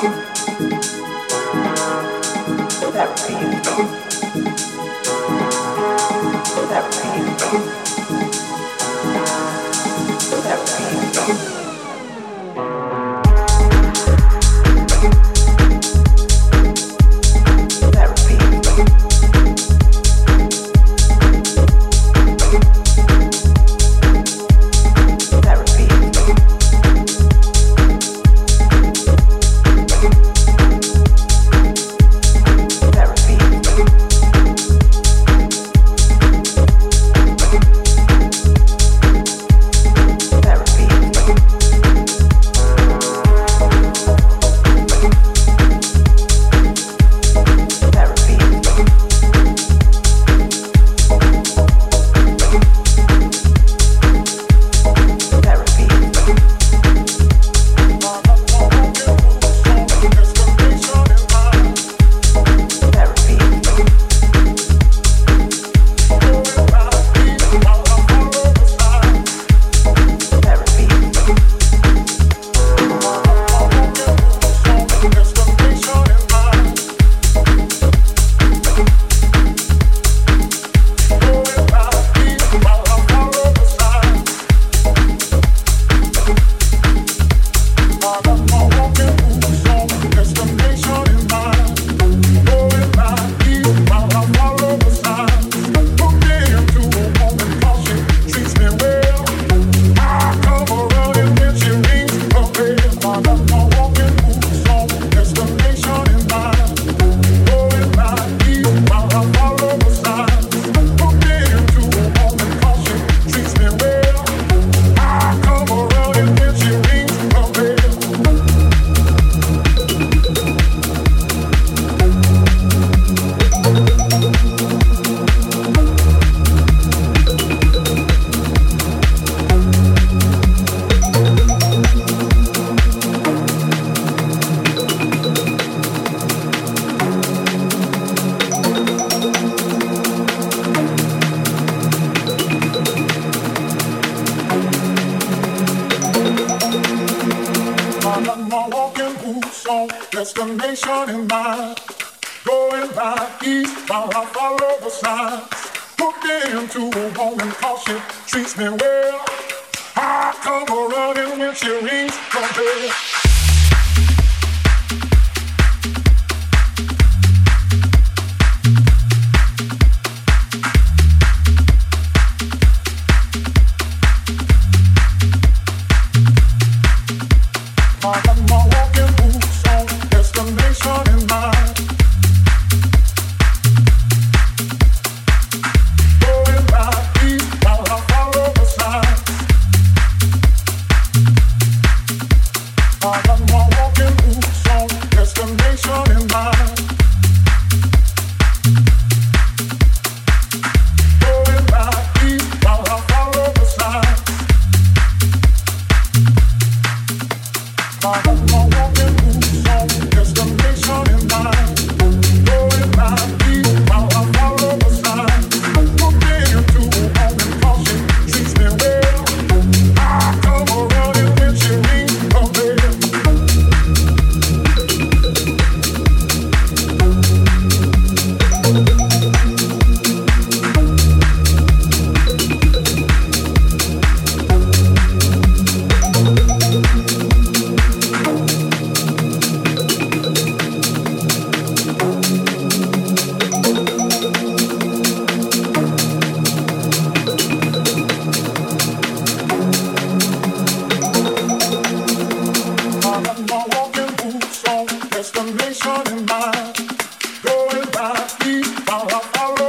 That pain. That pain. station in mind. Going by eastbound, I follow the signs. Hooked into a woman, cause she treats me well. I come a running when she rings the bell.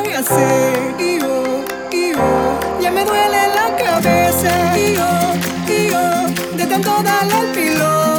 hacer. Y yo, y yo, ya me duele la cabeza. Y yo, y yo, de tanto darle al piloto.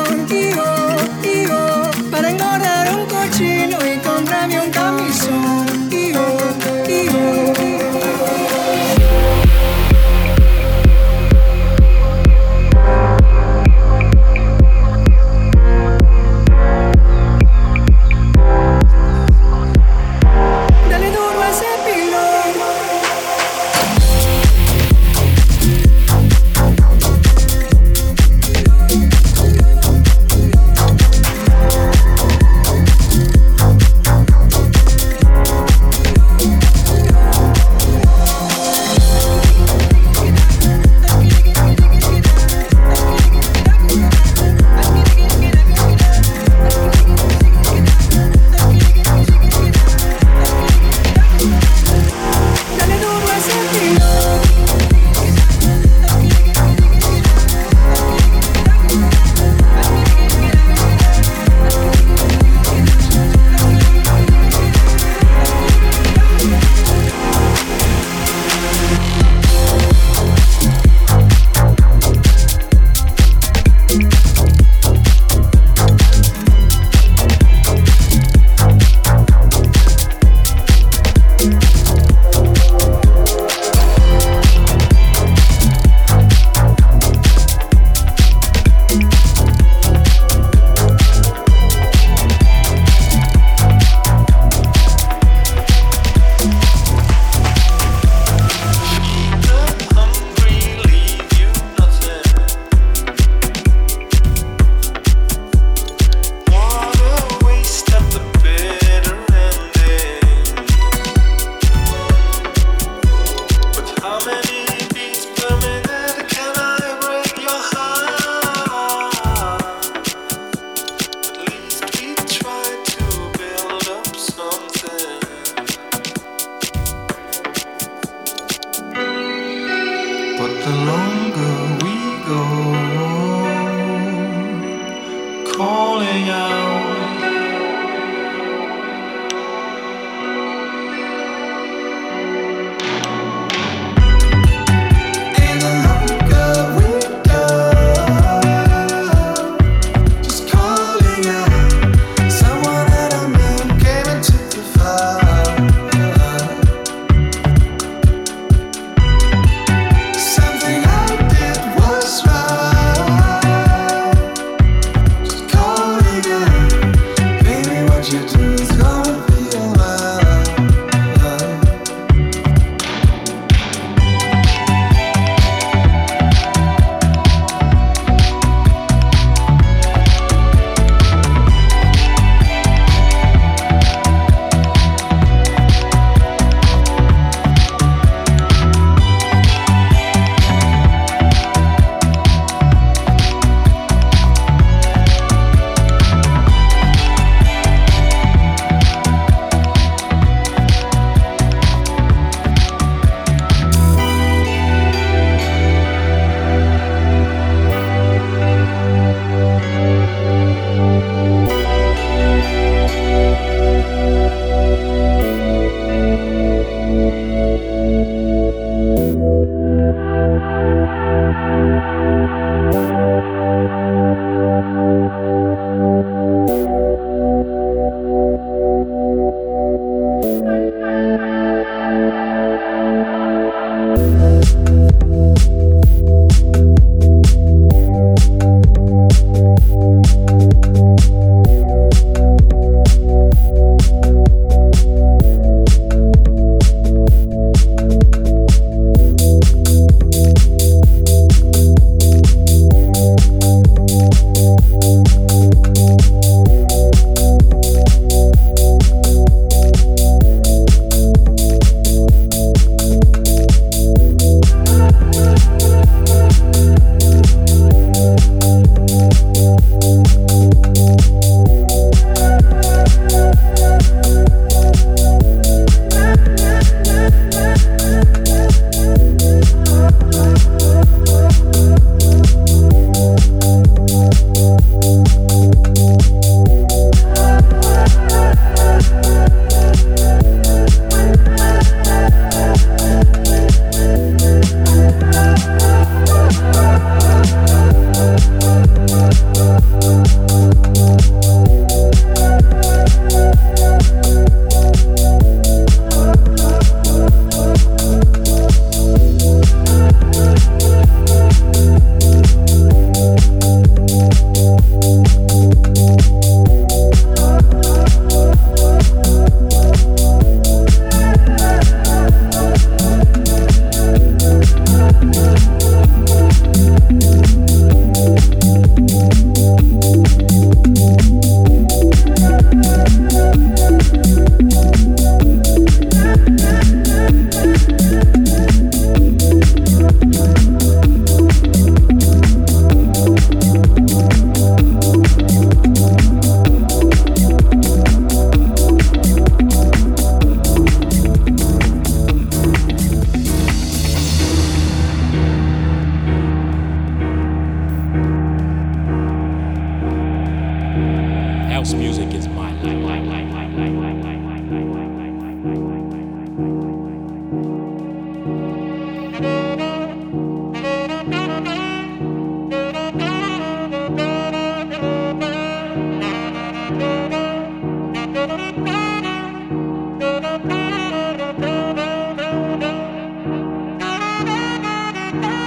back.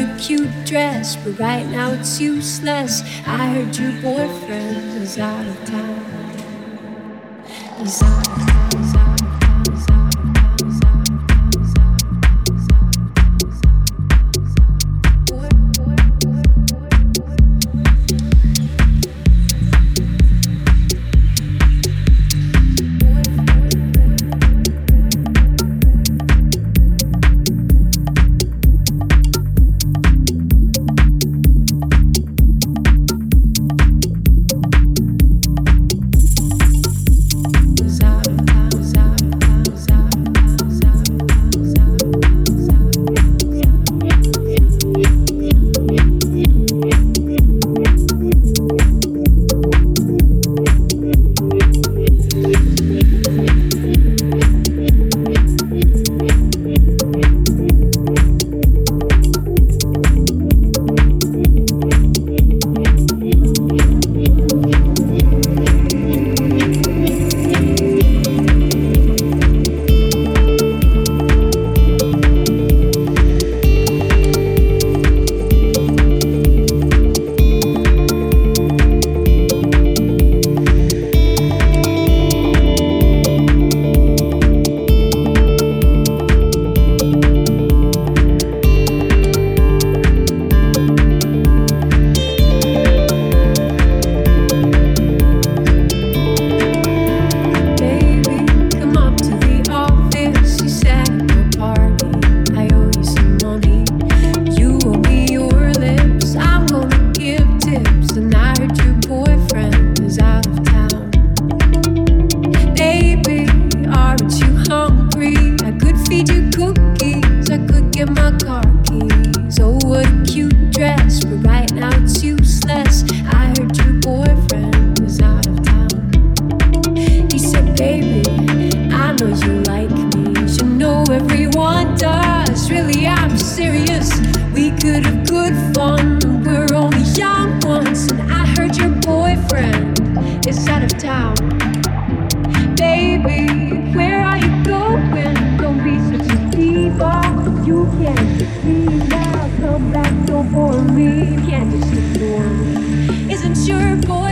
A cute dress, but right now it's useless. I heard your boyfriend is out of town. He's out of town. Serious. We could have good fun. We're only young once, and I heard your boyfriend is out of town. Baby, where are you going? Don't be such a diva. You can't just leave now. Come back, don't bore me. You can't just ignore me. Isn't your boyfriend